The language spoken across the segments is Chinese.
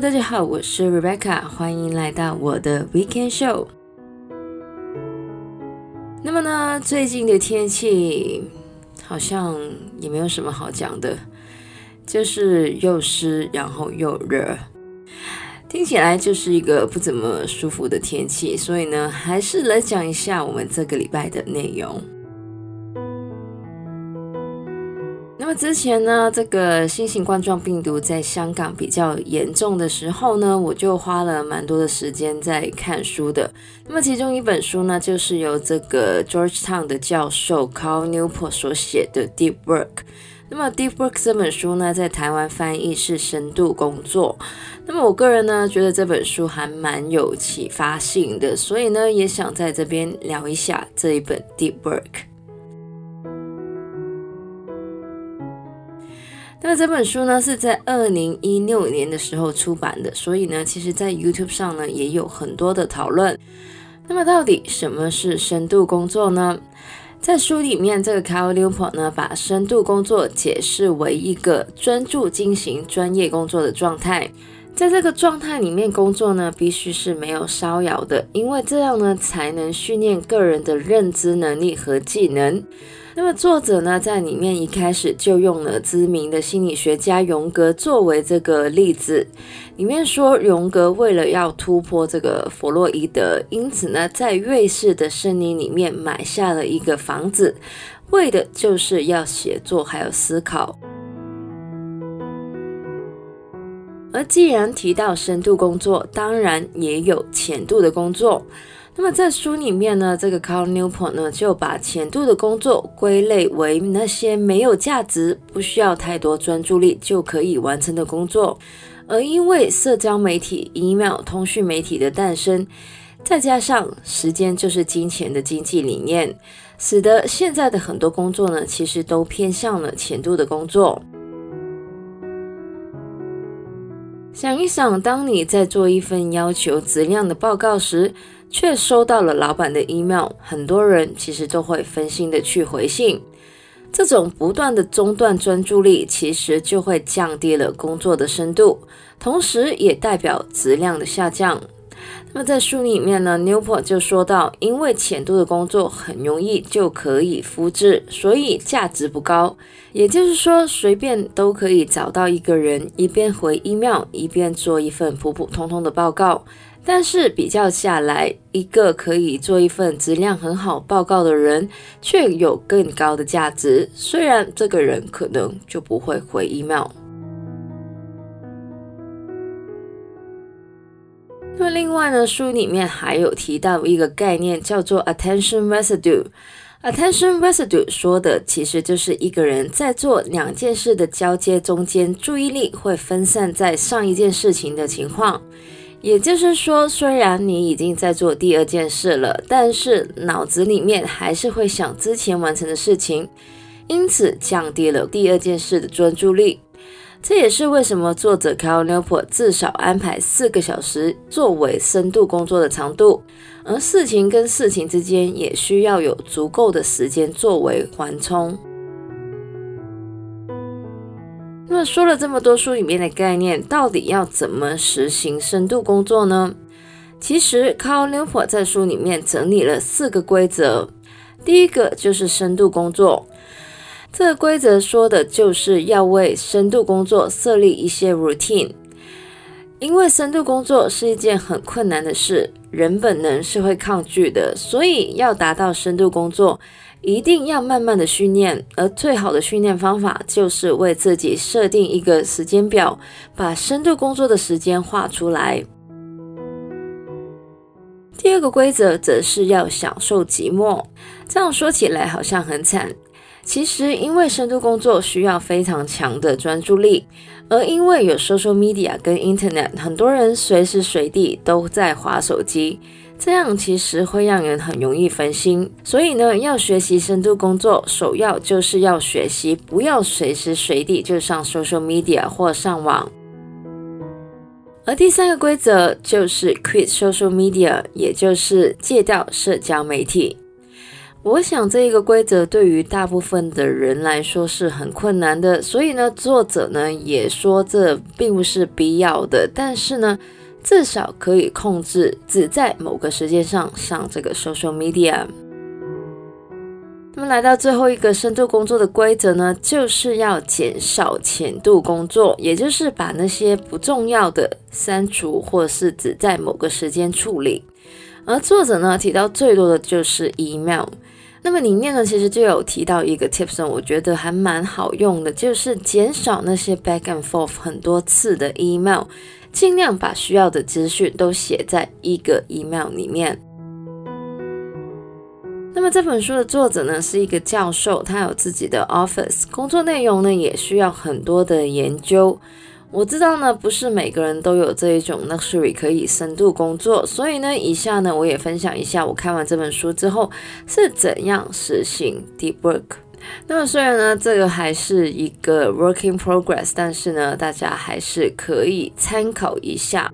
大家好，我是 Rebecca，欢迎来到我的 Weekend Show。那么呢，最近的天气好像也没有什么好讲的，就是又湿，然后又热，听起来就是一个不怎么舒服的天气。所以呢，还是来讲一下我们这个礼拜的内容。那么之前呢，这个新型冠状病毒在香港比较严重的时候呢，我就花了蛮多的时间在看书的。那么其中一本书呢，就是由这个 Georgetown 的教授 Carl Newport 所写的 Deep Work。那么 Deep Work 这本书呢，在台湾翻译是深度工作。那么我个人呢，觉得这本书还蛮有启发性的，所以呢，也想在这边聊一下这一本 Deep Work。那这本书呢，是在二零一六年的时候出版的，所以呢，其实在 YouTube 上呢也有很多的讨论。那么到底什么是深度工作呢？在书里面，这个 Carl l e o p o 呢，把深度工作解释为一个专注进行专业工作的状态。在这个状态里面工作呢，必须是没有骚扰的，因为这样呢，才能训练个人的认知能力和技能。那么作者呢，在里面一开始就用了知名的心理学家荣格作为这个例子。里面说，荣格为了要突破这个弗洛伊德，因此呢，在瑞士的森林里面买下了一个房子，为的就是要写作还有思考。而既然提到深度工作，当然也有浅度的工作。那么在书里面呢，这个 Carl Newport 呢就把浅度的工作归类为那些没有价值、不需要太多专注力就可以完成的工作。而因为社交媒体、email、通讯媒体的诞生，再加上时间就是金钱的经济理念，使得现在的很多工作呢，其实都偏向了浅度的工作。想一想，当你在做一份要求质量的报告时，却收到了老板的 email，很多人其实都会分心的去回信。这种不断的中断专注力，其实就会降低了工作的深度，同时也代表质量的下降。那么在书里面呢，Newport 就说到，因为浅度的工作很容易就可以复制，所以价值不高。也就是说，随便都可以找到一个人，一边回 email，一边做一份普普通通的报告。但是比较下来，一个可以做一份质量很好报告的人，却有更高的价值。虽然这个人可能就不会回 email。那另外呢，书里面还有提到一个概念，叫做 attention residue。attention residue 说的其实就是一个人在做两件事的交接中间，注意力会分散在上一件事情的情况。也就是说，虽然你已经在做第二件事了，但是脑子里面还是会想之前完成的事情，因此降低了第二件事的专注力。这也是为什么作者 Cal Newport 至少安排四个小时作为深度工作的长度，而事情跟事情之间也需要有足够的时间作为缓冲。那么说了这么多书里面的概念，到底要怎么实行深度工作呢？其实 Cal Newport 在书里面整理了四个规则。第一个就是深度工作，这个规则说的就是要为深度工作设立一些 routine，因为深度工作是一件很困难的事，人本能是会抗拒的，所以要达到深度工作。一定要慢慢的训练，而最好的训练方法就是为自己设定一个时间表，把深度工作的时间画出来。第二个规则则是要享受寂寞，这样说起来好像很惨，其实因为深度工作需要非常强的专注力，而因为有 social media 跟 internet，很多人随时随地都在划手机。这样其实会让人很容易分心，所以呢，要学习深度工作，首要就是要学习不要随时随地就上 social media 或上网。而第三个规则就是 quit social media，也就是戒掉社交媒体。我想这一个规则对于大部分的人来说是很困难的，所以呢，作者呢也说这并不是必要的，但是呢，至少可以控制只在某个时间上上这个 social media。那么来到最后一个深度工作的规则呢，就是要减少浅度工作，也就是把那些不重要的删除，或是只在某个时间处理。而作者呢提到最多的就是 email。那么里面呢，其实就有提到一个 tips，我觉得还蛮好用的，就是减少那些 back and forth 很多次的 email，尽量把需要的资讯都写在一个 email 里面。那么这本书的作者呢，是一个教授，他有自己的 office，工作内容呢也需要很多的研究。我知道呢，不是每个人都有这一种 luxury 可以深度工作，所以呢，以下呢，我也分享一下我看完这本书之后是怎样实行 deep work。那么虽然呢，这个还是一个 working progress，但是呢，大家还是可以参考一下。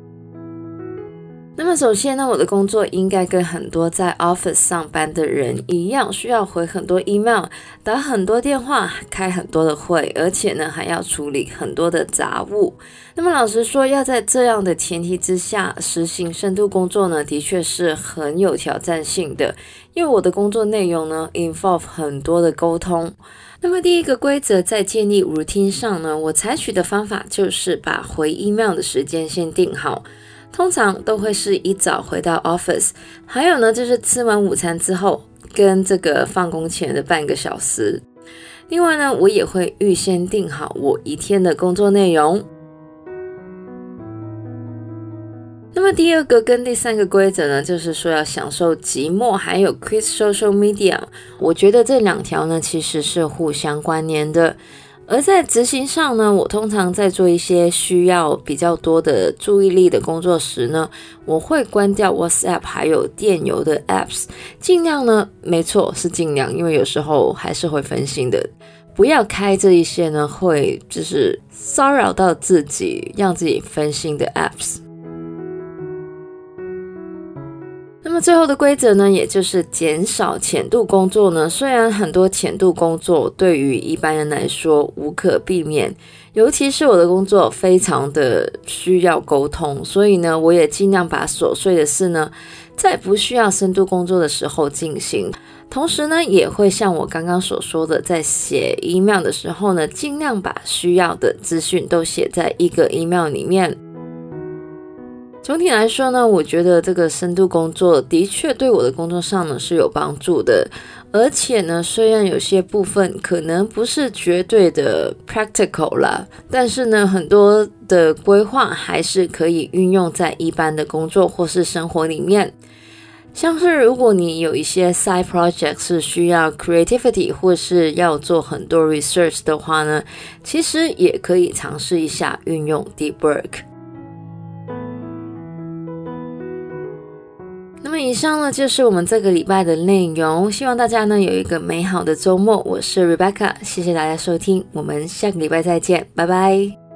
那么首先呢，我的工作应该跟很多在 office 上班的人一样，需要回很多 email，打很多电话，开很多的会，而且呢还要处理很多的杂物。那么老实说，要在这样的前提之下实行深度工作呢，的确是很有挑战性的，因为我的工作内容呢 involve 很多的沟通。那么第一个规则在建立 routine 上呢，我采取的方法就是把回 email 的时间先定好。通常都会是一早回到 office，还有呢，就是吃完午餐之后跟这个放工前的半个小时。另外呢，我也会预先定好我一天的工作内容。那么第二个跟第三个规则呢，就是说要享受寂寞，还有 quit social media。我觉得这两条呢，其实是互相关联的。而在执行上呢，我通常在做一些需要比较多的注意力的工作时呢，我会关掉 WhatsApp 还有电邮的 apps，尽量呢，没错是尽量，因为有时候还是会分心的，不要开这一些呢，会就是骚扰到自己，让自己分心的 apps。那么最后的规则呢，也就是减少浅度工作呢。虽然很多浅度工作对于一般人来说无可避免，尤其是我的工作非常的需要沟通，所以呢，我也尽量把琐碎的事呢，在不需要深度工作的时候进行。同时呢，也会像我刚刚所说的，在写 email 的时候呢，尽量把需要的资讯都写在一个 email 里面。总体来说呢，我觉得这个深度工作的确对我的工作上呢是有帮助的，而且呢，虽然有些部分可能不是绝对的 practical 啦，但是呢，很多的规划还是可以运用在一般的工作或是生活里面。像是如果你有一些 side project 是需要 creativity 或是要做很多 research 的话呢，其实也可以尝试一下运用 deep work。以上呢，就是我们这个礼拜的内容，希望大家呢有一个美好的周末。我是 Rebecca，谢谢大家收听，我们下个礼拜再见，拜拜。